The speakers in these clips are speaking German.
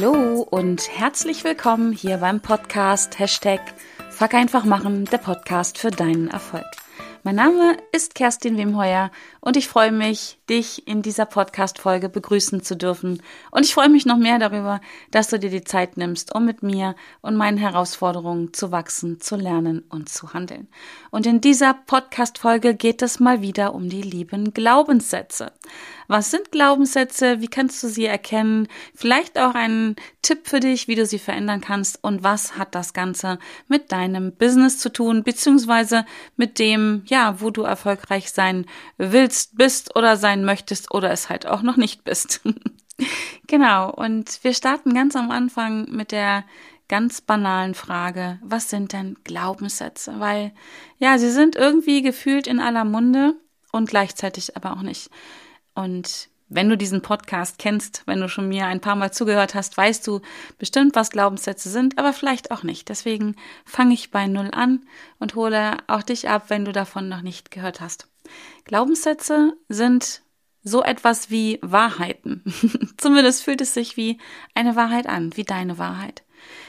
Hallo und herzlich willkommen hier beim Podcast Hashtag Fuck einfach machen, der Podcast für deinen Erfolg. Mein Name ist Kerstin Wemheuer und ich freue mich, dich in dieser Podcast-Folge begrüßen zu dürfen. Und ich freue mich noch mehr darüber, dass du dir die Zeit nimmst, um mit mir und meinen Herausforderungen zu wachsen, zu lernen und zu handeln. Und in dieser Podcast-Folge geht es mal wieder um die lieben Glaubenssätze. Was sind Glaubenssätze? Wie kannst du sie erkennen? Vielleicht auch ein Tipp für dich, wie du sie verändern kannst. Und was hat das Ganze mit deinem Business zu tun, beziehungsweise mit dem, ja, wo du erfolgreich sein willst, bist oder sein möchtest oder es halt auch noch nicht bist. genau. Und wir starten ganz am Anfang mit der ganz banalen Frage, was sind denn Glaubenssätze? Weil, ja, sie sind irgendwie gefühlt in aller Munde und gleichzeitig aber auch nicht. Und wenn du diesen Podcast kennst, wenn du schon mir ein paar Mal zugehört hast, weißt du bestimmt, was Glaubenssätze sind, aber vielleicht auch nicht. Deswegen fange ich bei Null an und hole auch dich ab, wenn du davon noch nicht gehört hast. Glaubenssätze sind so etwas wie Wahrheiten. Zumindest fühlt es sich wie eine Wahrheit an, wie deine Wahrheit.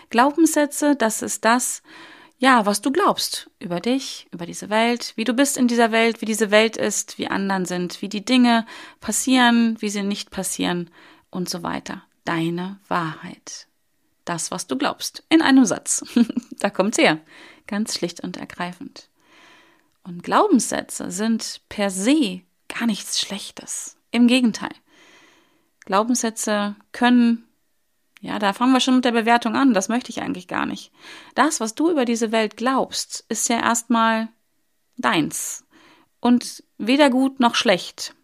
Glaubenssätze, das ist das, ja, was du glaubst über dich, über diese Welt, wie du bist in dieser Welt, wie diese Welt ist, wie anderen sind, wie die Dinge passieren, wie sie nicht passieren und so weiter. Deine Wahrheit. Das, was du glaubst. In einem Satz. da kommt's her. Ganz schlicht und ergreifend. Und Glaubenssätze sind per se gar nichts Schlechtes. Im Gegenteil. Glaubenssätze können ja, da fangen wir schon mit der Bewertung an. Das möchte ich eigentlich gar nicht. Das, was du über diese Welt glaubst, ist ja erstmal deins. Und weder gut noch schlecht.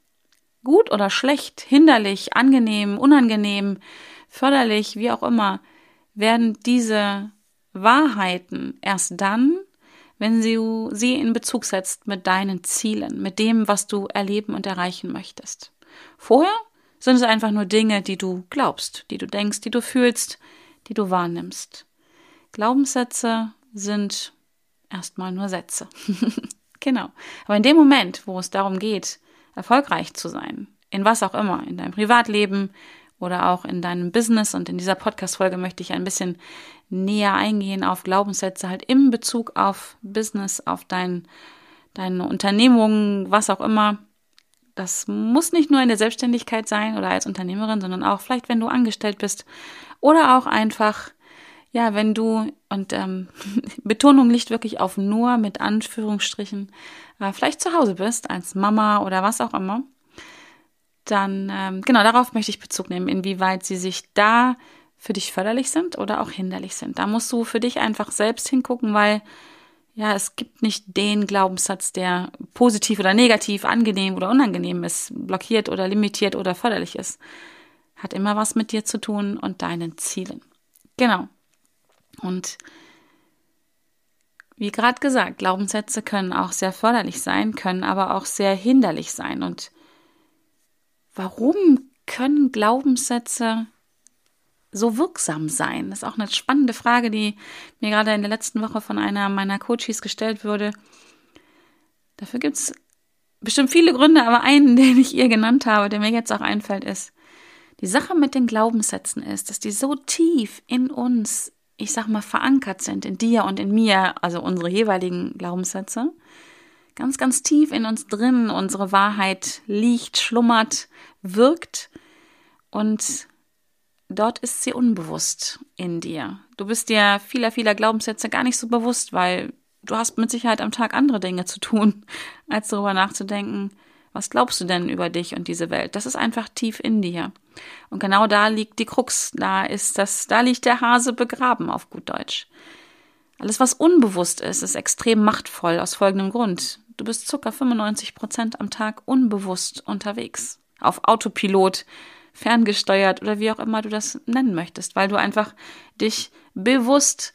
Gut oder schlecht, hinderlich, angenehm, unangenehm, förderlich, wie auch immer, werden diese Wahrheiten erst dann, wenn du sie in Bezug setzt mit deinen Zielen, mit dem, was du erleben und erreichen möchtest. Vorher sind es einfach nur Dinge, die du glaubst, die du denkst, die du fühlst, die du wahrnimmst. Glaubenssätze sind erstmal nur Sätze. genau. Aber in dem Moment, wo es darum geht, erfolgreich zu sein, in was auch immer, in deinem Privatleben oder auch in deinem Business und in dieser Podcast-Folge möchte ich ein bisschen näher eingehen auf Glaubenssätze halt im Bezug auf Business, auf dein, deine Unternehmung, was auch immer, das muss nicht nur in der Selbstständigkeit sein oder als Unternehmerin, sondern auch vielleicht, wenn du angestellt bist oder auch einfach, ja, wenn du, und ähm, Betonung liegt wirklich auf nur mit Anführungsstrichen, äh, vielleicht zu Hause bist, als Mama oder was auch immer, dann, ähm, genau, darauf möchte ich Bezug nehmen, inwieweit sie sich da für dich förderlich sind oder auch hinderlich sind. Da musst du für dich einfach selbst hingucken, weil ja, es gibt nicht den Glaubenssatz, der positiv oder negativ, angenehm oder unangenehm ist, blockiert oder limitiert oder förderlich ist. Hat immer was mit dir zu tun und deinen Zielen. Genau. Und wie gerade gesagt, Glaubenssätze können auch sehr förderlich sein, können aber auch sehr hinderlich sein. Und warum können Glaubenssätze so wirksam sein? Das ist auch eine spannende Frage, die mir gerade in der letzten Woche von einer meiner Coaches gestellt wurde. Dafür gibt es bestimmt viele Gründe, aber einen, den ich ihr genannt habe, der mir jetzt auch einfällt, ist, die Sache mit den Glaubenssätzen ist, dass die so tief in uns, ich sag mal, verankert sind, in dir und in mir, also unsere jeweiligen Glaubenssätze, ganz, ganz tief in uns drin unsere Wahrheit liegt, schlummert, wirkt und dort ist sie unbewusst in dir. Du bist dir vieler, vieler Glaubenssätze gar nicht so bewusst, weil du hast mit Sicherheit am Tag andere Dinge zu tun, als darüber nachzudenken, was glaubst du denn über dich und diese Welt? Das ist einfach tief in dir. Und genau da liegt die Krux. Da ist das, da liegt der Hase begraben, auf gut Deutsch. Alles, was unbewusst ist, ist extrem machtvoll aus folgendem Grund. Du bist circa 95 Prozent am Tag unbewusst unterwegs. Auf Autopilot, ferngesteuert oder wie auch immer du das nennen möchtest, weil du einfach dich bewusst,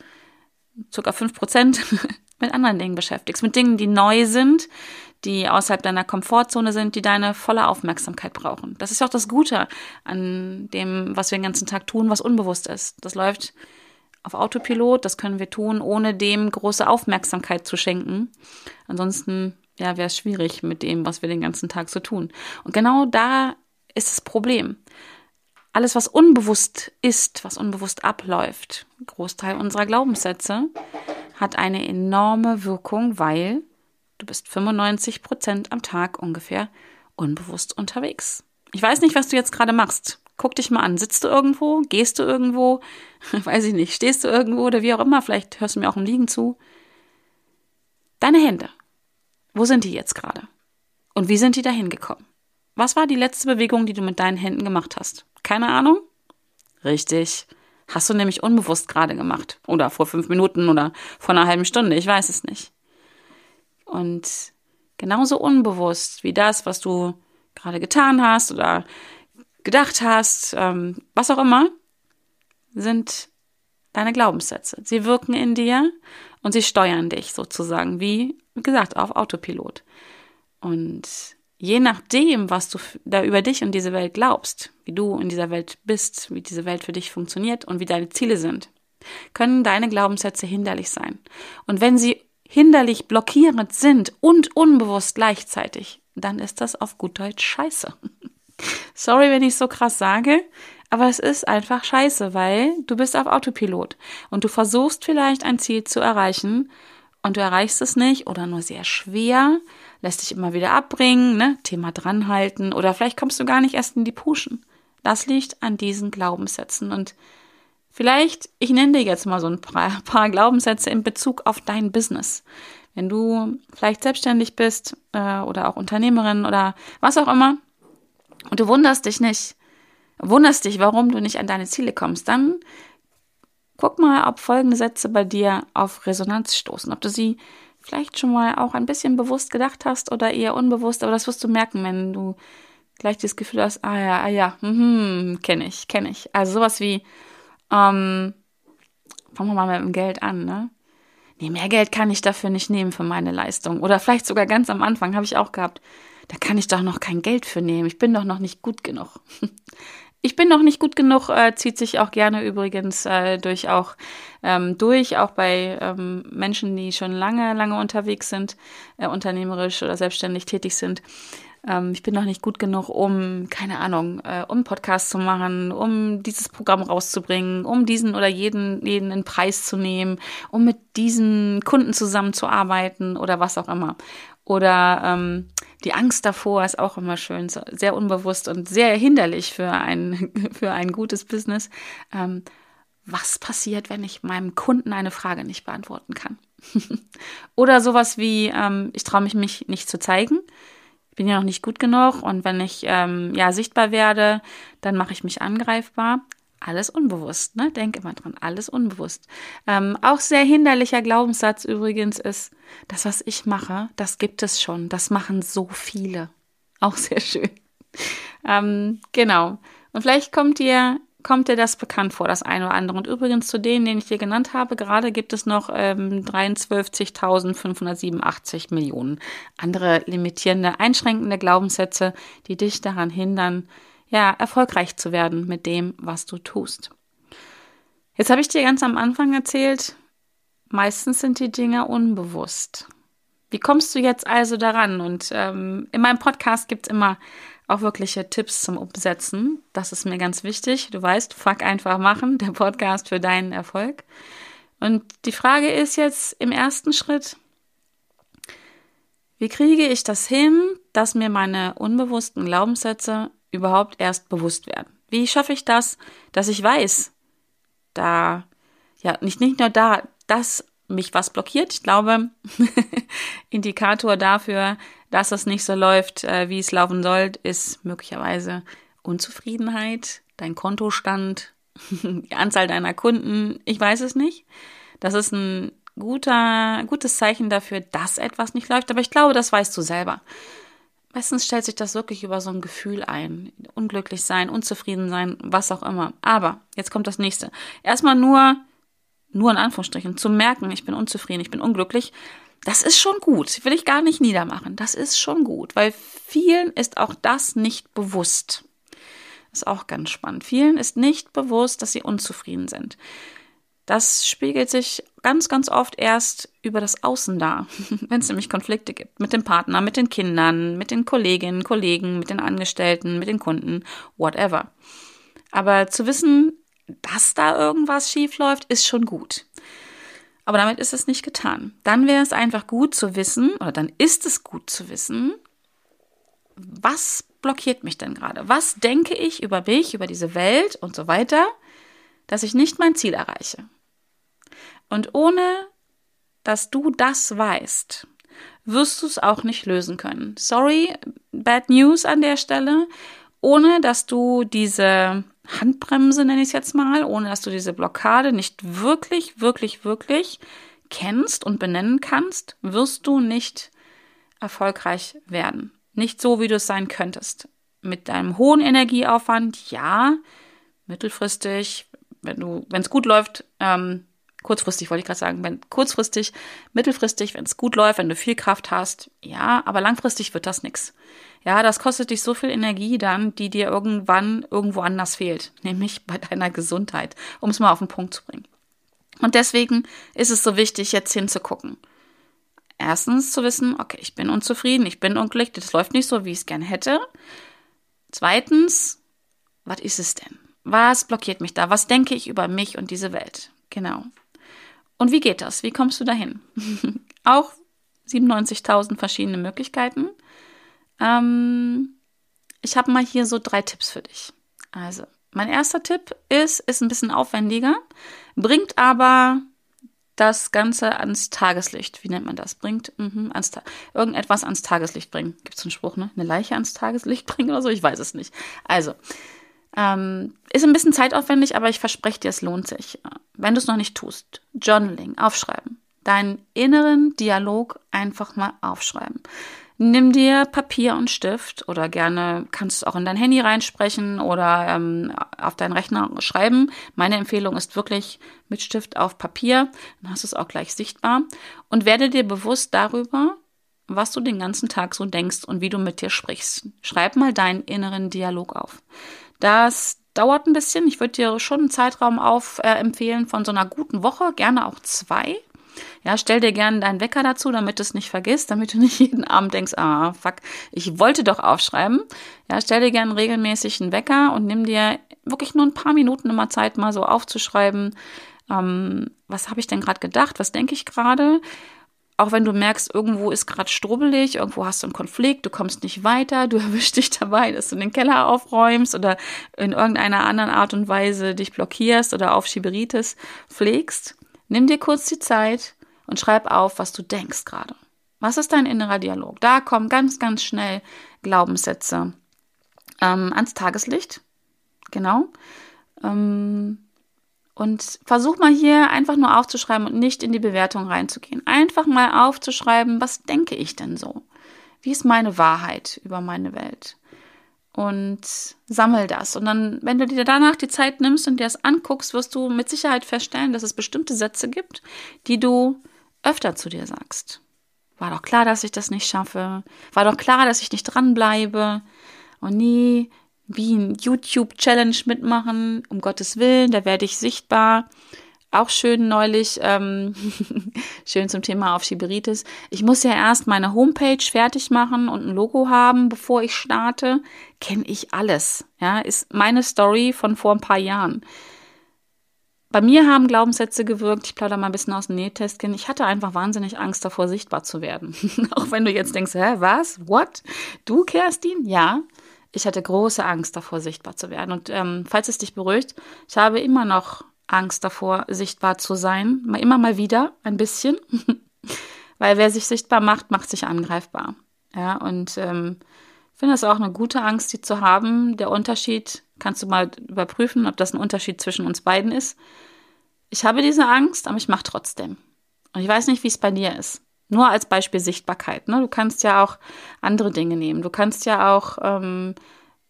circa fünf Prozent, mit anderen Dingen beschäftigst, mit Dingen, die neu sind, die außerhalb deiner Komfortzone sind, die deine volle Aufmerksamkeit brauchen. Das ist auch das Gute an dem, was wir den ganzen Tag tun, was unbewusst ist. Das läuft auf Autopilot, das können wir tun, ohne dem große Aufmerksamkeit zu schenken. Ansonsten ja, wäre es schwierig mit dem, was wir den ganzen Tag so tun. Und genau da ist das Problem. alles, was unbewusst ist, was unbewusst abläuft, Großteil unserer Glaubenssätze, hat eine enorme Wirkung, weil du bist 95 Prozent am Tag ungefähr unbewusst unterwegs. Ich weiß nicht, was du jetzt gerade machst. Guck dich mal an. Sitzt du irgendwo? Gehst du irgendwo? weiß ich nicht. Stehst du irgendwo oder wie auch immer? Vielleicht hörst du mir auch im Liegen zu. Deine Hände. Wo sind die jetzt gerade? Und wie sind die dahin gekommen? Was war die letzte Bewegung, die du mit deinen Händen gemacht hast? Keine Ahnung? Richtig. Hast du nämlich unbewusst gerade gemacht. Oder vor fünf Minuten oder vor einer halben Stunde. Ich weiß es nicht. Und genauso unbewusst wie das, was du gerade getan hast oder gedacht hast, ähm, was auch immer, sind deine Glaubenssätze. Sie wirken in dir und sie steuern dich sozusagen, wie gesagt, auf Autopilot. Und je nachdem, was du da über dich und diese Welt glaubst, wie du in dieser Welt bist, wie diese Welt für dich funktioniert und wie deine Ziele sind, können deine Glaubenssätze hinderlich sein. Und wenn sie hinderlich blockierend sind und unbewusst gleichzeitig, dann ist das auf gut Deutsch scheiße. Sorry, wenn ich so krass sage, aber es ist einfach scheiße, weil du bist auf Autopilot und du versuchst vielleicht ein Ziel zu erreichen und du erreichst es nicht oder nur sehr schwer, lässt dich immer wieder abbringen, ne? Thema dranhalten oder vielleicht kommst du gar nicht erst in die Puschen. Das liegt an diesen Glaubenssätzen und Vielleicht, ich nenne dir jetzt mal so ein paar, paar Glaubenssätze in Bezug auf dein Business. Wenn du vielleicht selbstständig bist äh, oder auch Unternehmerin oder was auch immer und du wunderst dich nicht, wunderst dich, warum du nicht an deine Ziele kommst, dann guck mal, ob folgende Sätze bei dir auf Resonanz stoßen, ob du sie vielleicht schon mal auch ein bisschen bewusst gedacht hast oder eher unbewusst, aber das wirst du merken, wenn du gleich das Gefühl hast, ah ja, ah ja, hm, kenne ich, kenne ich. Also sowas wie, ähm, fangen wir mal mit dem Geld an, ne? Nee, mehr Geld kann ich dafür nicht nehmen für meine Leistung. Oder vielleicht sogar ganz am Anfang habe ich auch gehabt, da kann ich doch noch kein Geld für nehmen. Ich bin doch noch nicht gut genug. Ich bin noch nicht gut genug, äh, zieht sich auch gerne übrigens äh, durch auch ähm, durch, auch bei ähm, Menschen, die schon lange, lange unterwegs sind, äh, unternehmerisch oder selbstständig tätig sind. Ähm, ich bin noch nicht gut genug, um, keine Ahnung, äh, um Podcast zu machen, um dieses Programm rauszubringen, um diesen oder jeden, jeden in Preis zu nehmen, um mit diesen Kunden zusammenzuarbeiten oder was auch immer. Oder ähm, die Angst davor ist auch immer schön, sehr unbewusst und sehr hinderlich für ein, für ein gutes Business. Ähm, was passiert, wenn ich meinem Kunden eine Frage nicht beantworten kann? Oder sowas wie, ähm, ich traue mich, mich nicht zu zeigen ich bin ja noch nicht gut genug und wenn ich ähm, ja sichtbar werde, dann mache ich mich angreifbar. Alles unbewusst, ne? Denk immer dran, alles unbewusst. Ähm, auch sehr hinderlicher Glaubenssatz übrigens ist, das, was ich mache, das gibt es schon. Das machen so viele. Auch sehr schön. Ähm, genau. Und vielleicht kommt dir kommt dir das bekannt vor, das eine oder andere. Und übrigens zu denen, den ich dir genannt habe, gerade gibt es noch ähm, 23.587 Millionen andere limitierende, einschränkende Glaubenssätze, die dich daran hindern, ja, erfolgreich zu werden mit dem, was du tust. Jetzt habe ich dir ganz am Anfang erzählt, meistens sind die Dinge unbewusst. Wie kommst du jetzt also daran? Und ähm, in meinem Podcast gibt es immer auch wirkliche Tipps zum Umsetzen. Das ist mir ganz wichtig. Du weißt, fuck einfach machen, der Podcast für deinen Erfolg. Und die Frage ist jetzt im ersten Schritt, wie kriege ich das hin, dass mir meine unbewussten Glaubenssätze überhaupt erst bewusst werden? Wie schaffe ich das, dass ich weiß, da, ja, nicht, nicht nur da, dass mich was blockiert. Ich glaube, Indikator dafür, dass es nicht so läuft, äh, wie es laufen soll, ist möglicherweise Unzufriedenheit, dein Kontostand, die Anzahl deiner Kunden. Ich weiß es nicht. Das ist ein guter, gutes Zeichen dafür, dass etwas nicht läuft. Aber ich glaube, das weißt du selber. Meistens stellt sich das wirklich über so ein Gefühl ein. Unglücklich sein, unzufrieden sein, was auch immer. Aber jetzt kommt das nächste. Erstmal nur, nur in Anführungsstrichen, zu merken, ich bin unzufrieden, ich bin unglücklich, das ist schon gut. Will ich gar nicht niedermachen. Das ist schon gut, weil vielen ist auch das nicht bewusst. Ist auch ganz spannend. Vielen ist nicht bewusst, dass sie unzufrieden sind. Das spiegelt sich ganz, ganz oft erst über das Außen dar, wenn es nämlich Konflikte gibt mit dem Partner, mit den Kindern, mit den Kolleginnen, Kollegen, mit den Angestellten, mit den Kunden, whatever. Aber zu wissen, dass da irgendwas schief läuft, ist schon gut. Aber damit ist es nicht getan. Dann wäre es einfach gut zu wissen, oder dann ist es gut zu wissen, was blockiert mich denn gerade? Was denke ich über mich, über diese Welt und so weiter, dass ich nicht mein Ziel erreiche? Und ohne dass du das weißt, wirst du es auch nicht lösen können. Sorry, bad news an der Stelle. Ohne dass du diese Handbremse, nenne ich es jetzt mal, ohne dass du diese Blockade nicht wirklich, wirklich, wirklich kennst und benennen kannst, wirst du nicht erfolgreich werden. Nicht so, wie du es sein könntest. Mit deinem hohen Energieaufwand, ja, mittelfristig, wenn du, wenn es gut läuft, ähm, kurzfristig wollte ich gerade sagen, wenn kurzfristig, mittelfristig, wenn es gut läuft, wenn du viel Kraft hast, ja, aber langfristig wird das nichts. Ja, das kostet dich so viel Energie dann, die dir irgendwann irgendwo anders fehlt, nämlich bei deiner Gesundheit, um es mal auf den Punkt zu bringen. Und deswegen ist es so wichtig, jetzt hinzugucken. Erstens zu wissen, okay, ich bin unzufrieden, ich bin unglücklich, das läuft nicht so, wie ich es gerne hätte. Zweitens, was ist es denn? Was blockiert mich da? Was denke ich über mich und diese Welt? Genau. Und wie geht das? Wie kommst du dahin? Auch 97.000 verschiedene Möglichkeiten. Ähm, ich habe mal hier so drei Tipps für dich. Also, mein erster Tipp ist, ist ein bisschen aufwendiger, bringt aber das Ganze ans Tageslicht. Wie nennt man das? Bringt mhm, ans Ta irgendetwas ans Tageslicht bringen. Gibt es einen Spruch, ne? Eine Leiche ans Tageslicht bringen oder so? Ich weiß es nicht. Also, ähm, ist ein bisschen zeitaufwendig, aber ich verspreche dir, es lohnt sich. Wenn du es noch nicht tust, Journaling, aufschreiben. Deinen inneren Dialog einfach mal aufschreiben. Nimm dir Papier und Stift oder gerne kannst du es auch in dein Handy reinsprechen oder ähm, auf deinen Rechner schreiben. Meine Empfehlung ist wirklich mit Stift auf Papier, dann hast du es auch gleich sichtbar und werde dir bewusst darüber, was du den ganzen Tag so denkst und wie du mit dir sprichst. Schreib mal deinen inneren Dialog auf. Das dauert ein bisschen. Ich würde dir schon einen Zeitraum auf äh, empfehlen von so einer guten Woche, gerne auch zwei. Ja, stell dir gerne deinen Wecker dazu, damit du es nicht vergisst, damit du nicht jeden Abend denkst, ah, fuck, ich wollte doch aufschreiben. Ja, stell dir gerne regelmäßig einen Wecker und nimm dir wirklich nur ein paar Minuten immer Zeit, mal so aufzuschreiben, ähm, was habe ich denn gerade gedacht, was denke ich gerade. Auch wenn du merkst, irgendwo ist gerade strubbelig, irgendwo hast du einen Konflikt, du kommst nicht weiter, du erwischst dich dabei, dass du den Keller aufräumst oder in irgendeiner anderen Art und Weise dich blockierst oder auf Schieberitis pflegst Nimm dir kurz die Zeit und schreib auf, was du denkst gerade. Was ist dein innerer Dialog? Da kommen ganz, ganz schnell Glaubenssätze ähm, ans Tageslicht. Genau. Ähm, und versuch mal hier einfach nur aufzuschreiben und nicht in die Bewertung reinzugehen. Einfach mal aufzuschreiben, was denke ich denn so? Wie ist meine Wahrheit über meine Welt? und sammel das. Und dann, wenn du dir danach die Zeit nimmst und dir das anguckst, wirst du mit Sicherheit feststellen, dass es bestimmte Sätze gibt, die du öfter zu dir sagst. War doch klar, dass ich das nicht schaffe. War doch klar, dass ich nicht dranbleibe. Und nie wie ein YouTube-Challenge mitmachen, um Gottes Willen, da werde ich sichtbar. Auch schön neulich, ähm, schön zum Thema auf Schiberitis. Ich muss ja erst meine Homepage fertig machen und ein Logo haben, bevor ich starte. Kenne ich alles. Ja, ist meine Story von vor ein paar Jahren. Bei mir haben Glaubenssätze gewirkt. Ich plaudere mal ein bisschen aus dem Nähtestchen. Ich hatte einfach wahnsinnig Angst davor, sichtbar zu werden. Auch wenn du jetzt denkst, hä, was? What? Du, Kerstin? Ja. Ich hatte große Angst davor, sichtbar zu werden. Und ähm, falls es dich beruhigt, ich habe immer noch Angst davor, sichtbar zu sein. Immer mal wieder ein bisschen. Weil wer sich sichtbar macht, macht sich angreifbar. Ja, und ähm, finde es auch eine gute Angst, die zu haben. Der Unterschied, kannst du mal überprüfen, ob das ein Unterschied zwischen uns beiden ist. Ich habe diese Angst, aber ich mache trotzdem. Und ich weiß nicht, wie es bei dir ist. Nur als Beispiel Sichtbarkeit. Ne? Du kannst ja auch andere Dinge nehmen. Du kannst ja auch, ähm,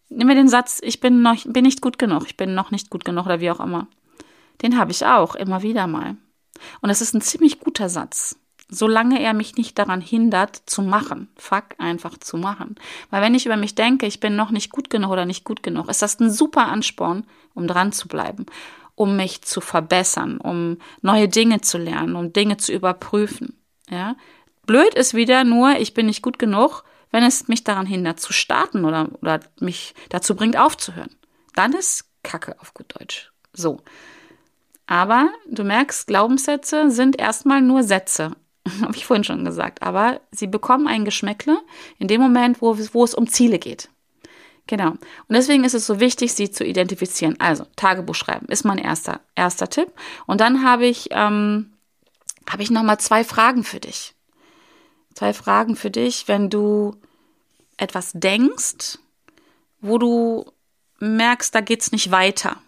nimm mir den Satz, ich bin noch, bin nicht gut genug, ich bin noch nicht gut genug oder wie auch immer. Den habe ich auch immer wieder mal. Und das ist ein ziemlich guter Satz, solange er mich nicht daran hindert, zu machen. Fuck, einfach zu machen. Weil wenn ich über mich denke, ich bin noch nicht gut genug oder nicht gut genug, ist das ein super Ansporn, um dran zu bleiben, um mich zu verbessern, um neue Dinge zu lernen, um Dinge zu überprüfen. Ja? Blöd ist wieder nur, ich bin nicht gut genug, wenn es mich daran hindert zu starten oder, oder mich dazu bringt aufzuhören. Dann ist Kacke auf gut Deutsch. So. Aber du merkst, Glaubenssätze sind erstmal nur Sätze. Habe ich vorhin schon gesagt. Aber sie bekommen ein Geschmäckle in dem Moment, wo, wo es um Ziele geht. Genau. Und deswegen ist es so wichtig, sie zu identifizieren. Also, Tagebuch schreiben ist mein erster, erster Tipp. Und dann habe ich, ähm, habe ich nochmal zwei Fragen für dich. Zwei Fragen für dich, wenn du etwas denkst, wo du merkst, da geht's nicht weiter.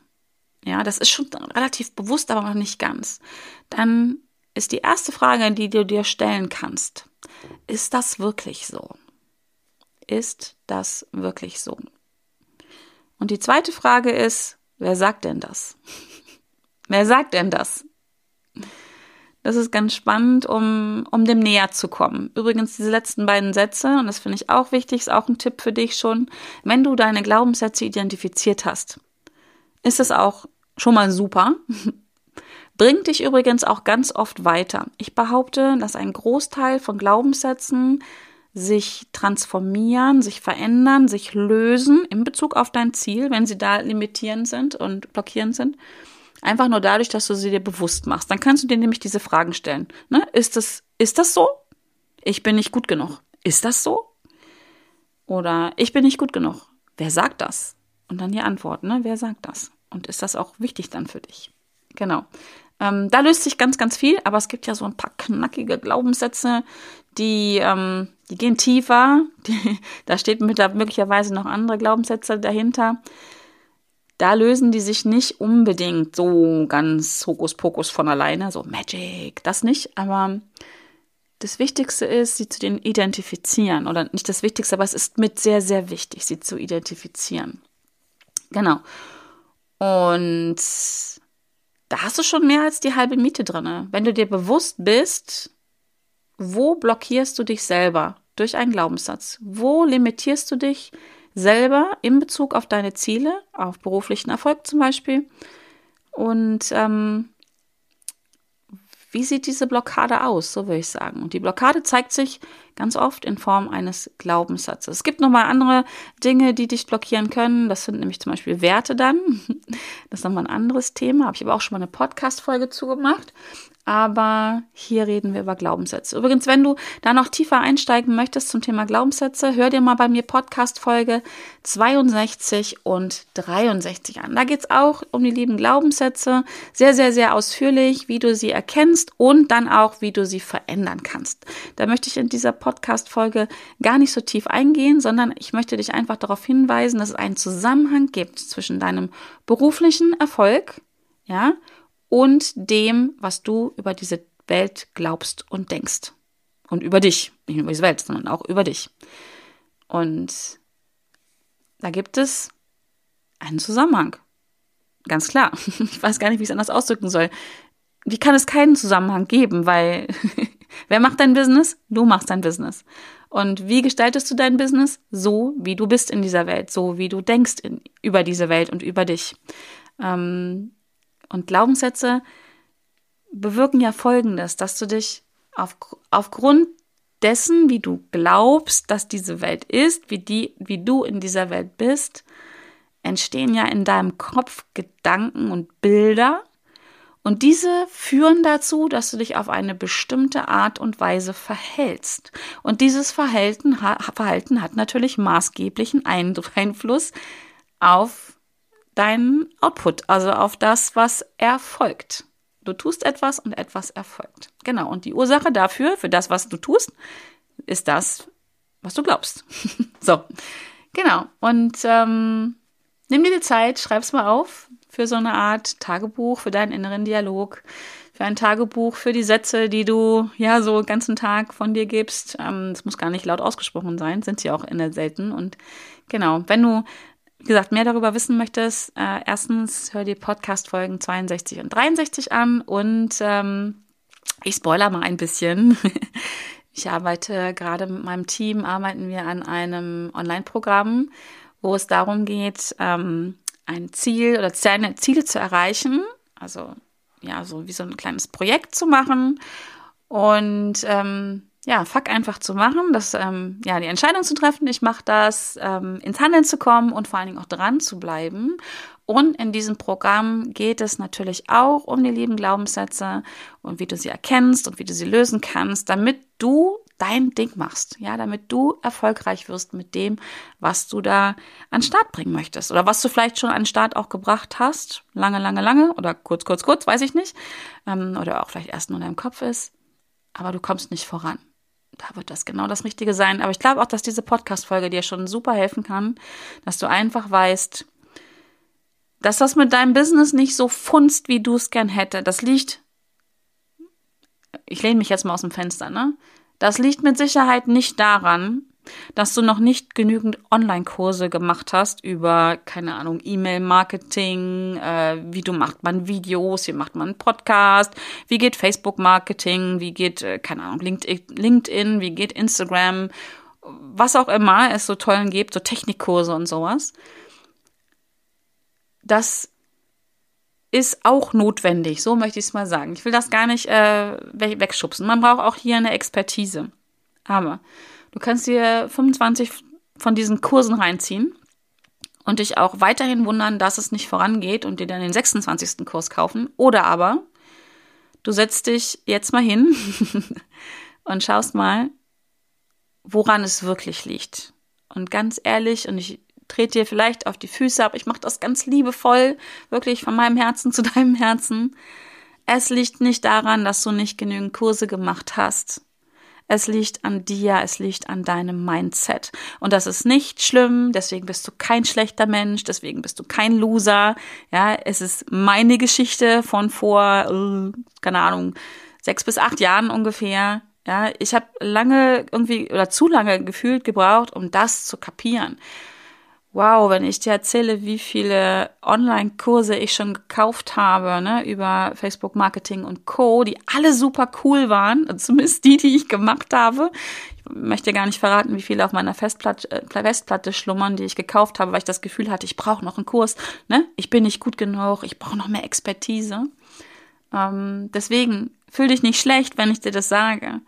Ja, das ist schon relativ bewusst, aber noch nicht ganz. Dann ist die erste Frage, die du dir stellen kannst, ist das wirklich so? Ist das wirklich so? Und die zweite Frage ist, wer sagt denn das? wer sagt denn das? Das ist ganz spannend, um, um dem näher zu kommen. Übrigens, diese letzten beiden Sätze, und das finde ich auch wichtig, ist auch ein Tipp für dich schon. Wenn du deine Glaubenssätze identifiziert hast, ist es auch schon mal super. Bringt dich übrigens auch ganz oft weiter. Ich behaupte, dass ein Großteil von Glaubenssätzen sich transformieren, sich verändern, sich lösen in Bezug auf dein Ziel, wenn sie da limitierend sind und blockierend sind. Einfach nur dadurch, dass du sie dir bewusst machst. Dann kannst du dir nämlich diese Fragen stellen. Ne? Ist, das, ist das so? Ich bin nicht gut genug. Ist das so? Oder ich bin nicht gut genug. Wer sagt das? Und dann die Antwort, ne? Wer sagt das? Und ist das auch wichtig dann für dich? Genau. Ähm, da löst sich ganz, ganz viel, aber es gibt ja so ein paar knackige Glaubenssätze, die, ähm, die gehen tiefer. Die, da steht mit, da möglicherweise noch andere Glaubenssätze dahinter da lösen die sich nicht unbedingt so ganz Hokuspokus von alleine, so Magic, das nicht, aber das Wichtigste ist, sie zu den identifizieren. Oder nicht das Wichtigste, aber es ist mit sehr, sehr wichtig, sie zu identifizieren. Genau. Und da hast du schon mehr als die halbe Miete drin. Wenn du dir bewusst bist, wo blockierst du dich selber durch einen Glaubenssatz? Wo limitierst du dich selber in Bezug auf deine Ziele, auf beruflichen Erfolg zum Beispiel. Und ähm, wie sieht diese Blockade aus, so würde ich sagen. Und die Blockade zeigt sich ganz oft in Form eines Glaubenssatzes. Es gibt nochmal andere Dinge, die dich blockieren können. Das sind nämlich zum Beispiel Werte dann. Das ist nochmal ein anderes Thema. Habe ich aber auch schon mal eine Podcast-Folge zugemacht aber hier reden wir über Glaubenssätze. Übrigens, wenn du da noch tiefer einsteigen möchtest zum Thema Glaubenssätze, hör dir mal bei mir Podcast Folge 62 und 63 an. Da geht's auch um die lieben Glaubenssätze, sehr, sehr, sehr ausführlich, wie du sie erkennst und dann auch, wie du sie verändern kannst. Da möchte ich in dieser Podcast Folge gar nicht so tief eingehen, sondern ich möchte dich einfach darauf hinweisen, dass es einen Zusammenhang gibt zwischen deinem beruflichen Erfolg, ja, und dem, was du über diese Welt glaubst und denkst. Und über dich. Nicht nur über diese Welt, sondern auch über dich. Und da gibt es einen Zusammenhang. Ganz klar. Ich weiß gar nicht, wie ich es anders ausdrücken soll. Wie kann es keinen Zusammenhang geben? Weil wer macht dein Business? Du machst dein Business. Und wie gestaltest du dein Business? So, wie du bist in dieser Welt, so wie du denkst in, über diese Welt und über dich. Ähm, und Glaubenssätze bewirken ja Folgendes, dass du dich auf, aufgrund dessen, wie du glaubst, dass diese Welt ist, wie, die, wie du in dieser Welt bist, entstehen ja in deinem Kopf Gedanken und Bilder. Und diese führen dazu, dass du dich auf eine bestimmte Art und Weise verhältst. Und dieses Verhalten, Verhalten hat natürlich maßgeblichen Einfluss auf deinen Output, also auf das, was erfolgt. Du tust etwas und etwas erfolgt. Genau. Und die Ursache dafür, für das, was du tust, ist das, was du glaubst. so. Genau. Und ähm, nimm dir die Zeit, schreib's mal auf für so eine Art Tagebuch, für deinen inneren Dialog, für ein Tagebuch, für die Sätze, die du ja so den ganzen Tag von dir gibst. Es ähm, muss gar nicht laut ausgesprochen sein, sind sie auch in der selten. Und genau, wenn du wie gesagt, mehr darüber wissen möchtest, äh, erstens hör die Podcast-Folgen 62 und 63 an und ähm, ich spoiler mal ein bisschen. Ich arbeite gerade mit meinem Team, arbeiten wir an einem Online-Programm, wo es darum geht, ähm, ein Ziel oder Ziele zu erreichen. Also ja, so wie so ein kleines Projekt zu machen. Und ähm, ja, fuck einfach zu machen, das, ähm, ja, die Entscheidung zu treffen, ich mache das, ähm, ins Handeln zu kommen und vor allen Dingen auch dran zu bleiben. Und in diesem Programm geht es natürlich auch um die lieben Glaubenssätze und wie du sie erkennst und wie du sie lösen kannst, damit du dein Ding machst, ja, damit du erfolgreich wirst mit dem, was du da an Start bringen möchtest oder was du vielleicht schon an Start auch gebracht hast, lange, lange, lange oder kurz, kurz, kurz, weiß ich nicht, ähm, oder auch vielleicht erst nur in deinem Kopf ist, aber du kommst nicht voran da wird das genau das Richtige sein. Aber ich glaube auch, dass diese Podcast-Folge dir schon super helfen kann, dass du einfach weißt, dass das mit deinem Business nicht so funzt, wie du es gern hätte. Das liegt, ich lehne mich jetzt mal aus dem Fenster, ne? Das liegt mit Sicherheit nicht daran, dass du noch nicht genügend Online-Kurse gemacht hast über, keine Ahnung, E-Mail-Marketing, äh, wie du macht man Videos, wie macht man einen Podcast, wie geht Facebook-Marketing, wie geht, äh, keine Ahnung, LinkedIn, wie geht Instagram, was auch immer es so tollen gibt, so Technikkurse und sowas. Das ist auch notwendig, so möchte ich es mal sagen. Ich will das gar nicht äh, wegschubsen. Man braucht auch hier eine Expertise. Aber Du kannst dir 25 von diesen Kursen reinziehen und dich auch weiterhin wundern, dass es nicht vorangeht und dir dann den 26. Kurs kaufen. Oder aber du setzt dich jetzt mal hin und schaust mal, woran es wirklich liegt. Und ganz ehrlich, und ich trete dir vielleicht auf die Füße ab, ich mache das ganz liebevoll, wirklich von meinem Herzen zu deinem Herzen. Es liegt nicht daran, dass du nicht genügend Kurse gemacht hast. Es liegt an dir, es liegt an deinem Mindset. Und das ist nicht schlimm, deswegen bist du kein schlechter Mensch, deswegen bist du kein Loser. Ja, es ist meine Geschichte von vor, äh, keine Ahnung, sechs bis acht Jahren ungefähr. Ja, ich habe lange irgendwie oder zu lange gefühlt gebraucht, um das zu kapieren wow, wenn ich dir erzähle, wie viele Online-Kurse ich schon gekauft habe, ne, über Facebook Marketing und Co., die alle super cool waren, zumindest die, die ich gemacht habe. Ich möchte gar nicht verraten, wie viele auf meiner Festplatte, äh, Festplatte schlummern, die ich gekauft habe, weil ich das Gefühl hatte, ich brauche noch einen Kurs, ne? Ich bin nicht gut genug, ich brauche noch mehr Expertise. Ähm, deswegen fühl dich nicht schlecht, wenn ich dir das sage.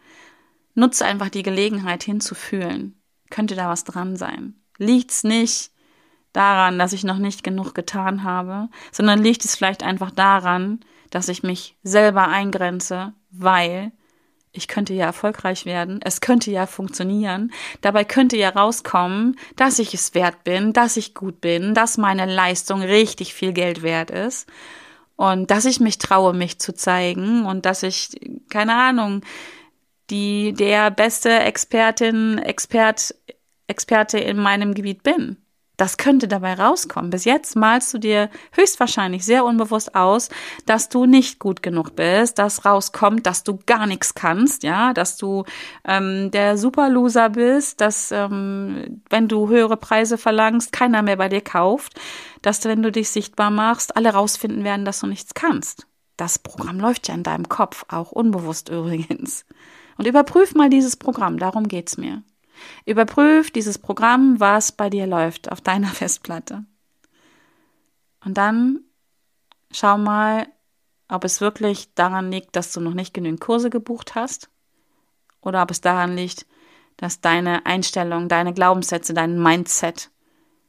Nutze einfach die Gelegenheit hinzufühlen. Könnte da was dran sein? Liegt's nicht daran, dass ich noch nicht genug getan habe, sondern liegt es vielleicht einfach daran, dass ich mich selber eingrenze, weil ich könnte ja erfolgreich werden, es könnte ja funktionieren, dabei könnte ja rauskommen, dass ich es wert bin, dass ich gut bin, dass meine Leistung richtig viel Geld wert ist und dass ich mich traue, mich zu zeigen und dass ich, keine Ahnung, die der beste Expertin, Expert, Experte in meinem Gebiet bin. Das könnte dabei rauskommen. Bis jetzt malst du dir höchstwahrscheinlich sehr unbewusst aus, dass du nicht gut genug bist, dass rauskommt, dass du gar nichts kannst, ja, dass du ähm, der Superloser bist, dass ähm, wenn du höhere Preise verlangst, keiner mehr bei dir kauft, dass wenn du dich sichtbar machst, alle rausfinden werden, dass du nichts kannst. Das Programm läuft ja in deinem Kopf, auch unbewusst übrigens. Und überprüf mal dieses Programm, darum geht's mir. Überprüf dieses Programm, was bei dir läuft auf deiner Festplatte. Und dann schau mal, ob es wirklich daran liegt, dass du noch nicht genügend Kurse gebucht hast oder ob es daran liegt, dass deine Einstellung, deine Glaubenssätze, dein Mindset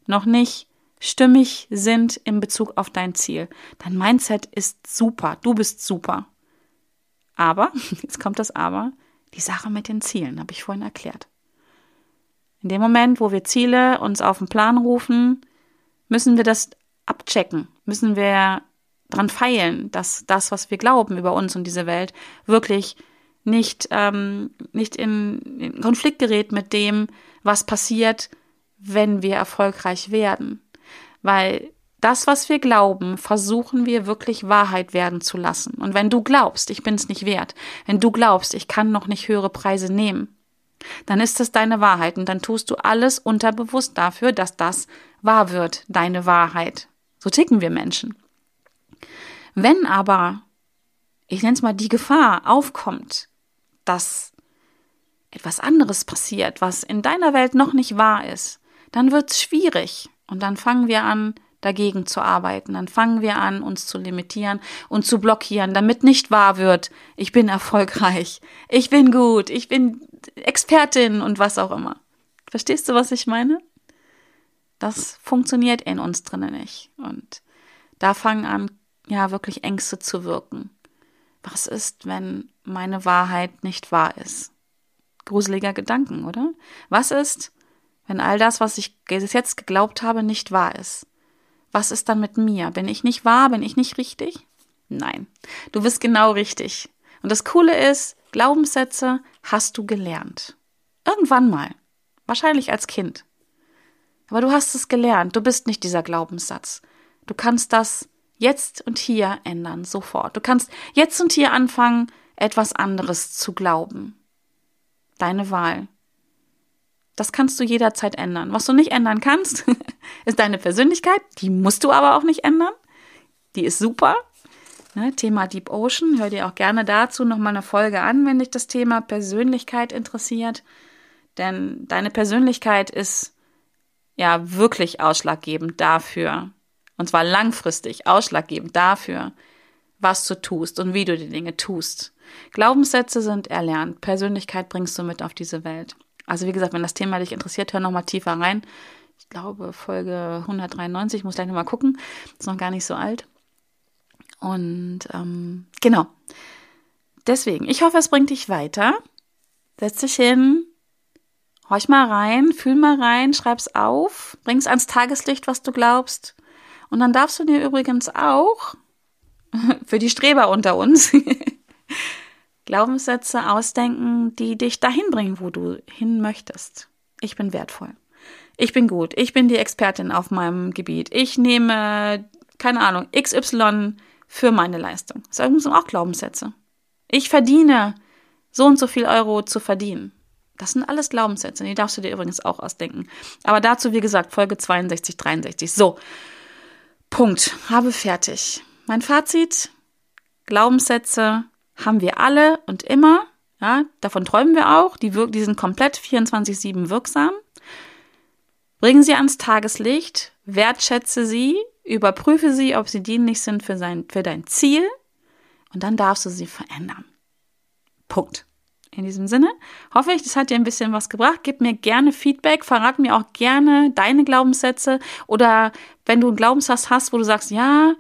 noch nicht stimmig sind in Bezug auf dein Ziel. Dein Mindset ist super, du bist super. Aber, jetzt kommt das Aber, die Sache mit den Zielen, habe ich vorhin erklärt. In dem Moment, wo wir Ziele uns auf den Plan rufen, müssen wir das abchecken, müssen wir dran feilen, dass das, was wir glauben über uns und diese Welt, wirklich nicht, ähm, nicht in, in Konflikt gerät mit dem, was passiert, wenn wir erfolgreich werden. Weil das, was wir glauben, versuchen wir wirklich Wahrheit werden zu lassen. Und wenn du glaubst, ich bin es nicht wert, wenn du glaubst, ich kann noch nicht höhere Preise nehmen, dann ist es deine Wahrheit und dann tust du alles unterbewusst dafür, dass das wahr wird, deine Wahrheit. So ticken wir Menschen. Wenn aber, ich nenne es mal, die Gefahr aufkommt, dass etwas anderes passiert, was in deiner Welt noch nicht wahr ist, dann wird es schwierig und dann fangen wir an, dagegen zu arbeiten. Dann fangen wir an, uns zu limitieren und zu blockieren, damit nicht wahr wird, ich bin erfolgreich, ich bin gut, ich bin Expertin und was auch immer. Verstehst du, was ich meine? Das funktioniert in uns drinnen nicht. Und da fangen an, ja, wirklich Ängste zu wirken. Was ist, wenn meine Wahrheit nicht wahr ist? Gruseliger Gedanken, oder? Was ist, wenn all das, was ich bis jetzt geglaubt habe, nicht wahr ist? Was ist dann mit mir? Bin ich nicht wahr? Bin ich nicht richtig? Nein, du bist genau richtig. Und das Coole ist, Glaubenssätze hast du gelernt. Irgendwann mal. Wahrscheinlich als Kind. Aber du hast es gelernt. Du bist nicht dieser Glaubenssatz. Du kannst das jetzt und hier ändern, sofort. Du kannst jetzt und hier anfangen, etwas anderes zu glauben. Deine Wahl. Das kannst du jederzeit ändern. Was du nicht ändern kannst, ist deine Persönlichkeit. Die musst du aber auch nicht ändern. Die ist super. Ne, Thema Deep Ocean. Hör dir auch gerne dazu nochmal eine Folge an, wenn dich das Thema Persönlichkeit interessiert. Denn deine Persönlichkeit ist ja wirklich ausschlaggebend dafür, und zwar langfristig ausschlaggebend dafür, was du tust und wie du die Dinge tust. Glaubenssätze sind erlernt, Persönlichkeit bringst du mit auf diese Welt. Also wie gesagt, wenn das Thema dich interessiert, hör nochmal tiefer rein. Ich glaube, Folge 193, ich muss gleich nochmal gucken, ist noch gar nicht so alt. Und ähm, genau. Deswegen, ich hoffe, es bringt dich weiter. Setz dich hin, horch mal rein, fühl mal rein, schreib's auf, bring's ans Tageslicht, was du glaubst. Und dann darfst du dir übrigens auch für die Streber unter uns Glaubenssätze ausdenken, die dich dahin bringen, wo du hin möchtest. Ich bin wertvoll. Ich bin gut. Ich bin die Expertin auf meinem Gebiet. Ich nehme, keine Ahnung, XY für meine Leistung. Das sind auch Glaubenssätze. Ich verdiene so und so viel Euro zu verdienen. Das sind alles Glaubenssätze. Die darfst du dir übrigens auch ausdenken. Aber dazu, wie gesagt, Folge 62, 63. So. Punkt. Habe fertig. Mein Fazit. Glaubenssätze haben wir alle und immer. Ja, davon träumen wir auch. Die, die sind komplett 24-7 wirksam. Bringen sie ans Tageslicht, wertschätze sie, überprüfe sie, ob sie dienlich sind für, sein, für dein Ziel und dann darfst du sie verändern. Punkt. In diesem Sinne hoffe ich, das hat dir ein bisschen was gebracht. Gib mir gerne Feedback, verrat mir auch gerne deine Glaubenssätze oder wenn du einen Glaubenssatz hast, wo du sagst, ja,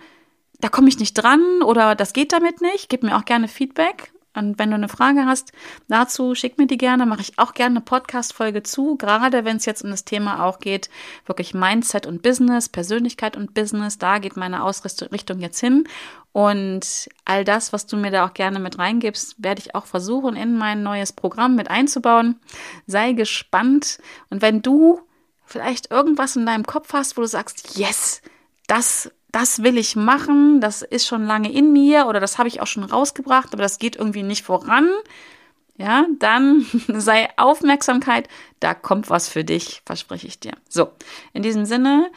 da komme ich nicht dran oder das geht damit nicht, gib mir auch gerne Feedback. Und wenn du eine Frage hast dazu, schick mir die gerne, mache ich auch gerne eine Podcast-Folge zu, gerade wenn es jetzt um das Thema auch geht, wirklich Mindset und Business, Persönlichkeit und Business, da geht meine Ausrichtung jetzt hin. Und all das, was du mir da auch gerne mit reingibst, werde ich auch versuchen, in mein neues Programm mit einzubauen. Sei gespannt. Und wenn du vielleicht irgendwas in deinem Kopf hast, wo du sagst, yes, das das will ich machen, das ist schon lange in mir oder das habe ich auch schon rausgebracht, aber das geht irgendwie nicht voran, ja, dann sei Aufmerksamkeit, da kommt was für dich, verspreche ich dir. So, in diesem Sinne,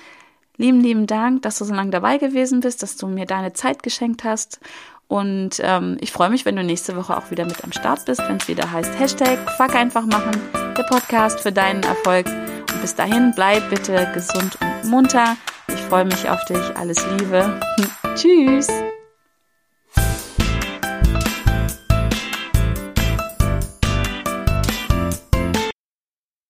lieben, lieben Dank, dass du so lange dabei gewesen bist, dass du mir deine Zeit geschenkt hast. Und ähm, ich freue mich, wenn du nächste Woche auch wieder mit am Start bist, wenn es wieder heißt Hashtag Fuck einfach machen, der Podcast für deinen Erfolg. Und bis dahin, bleib bitte gesund und munter. Ich freue mich auf dich. Alles Liebe. Tschüss.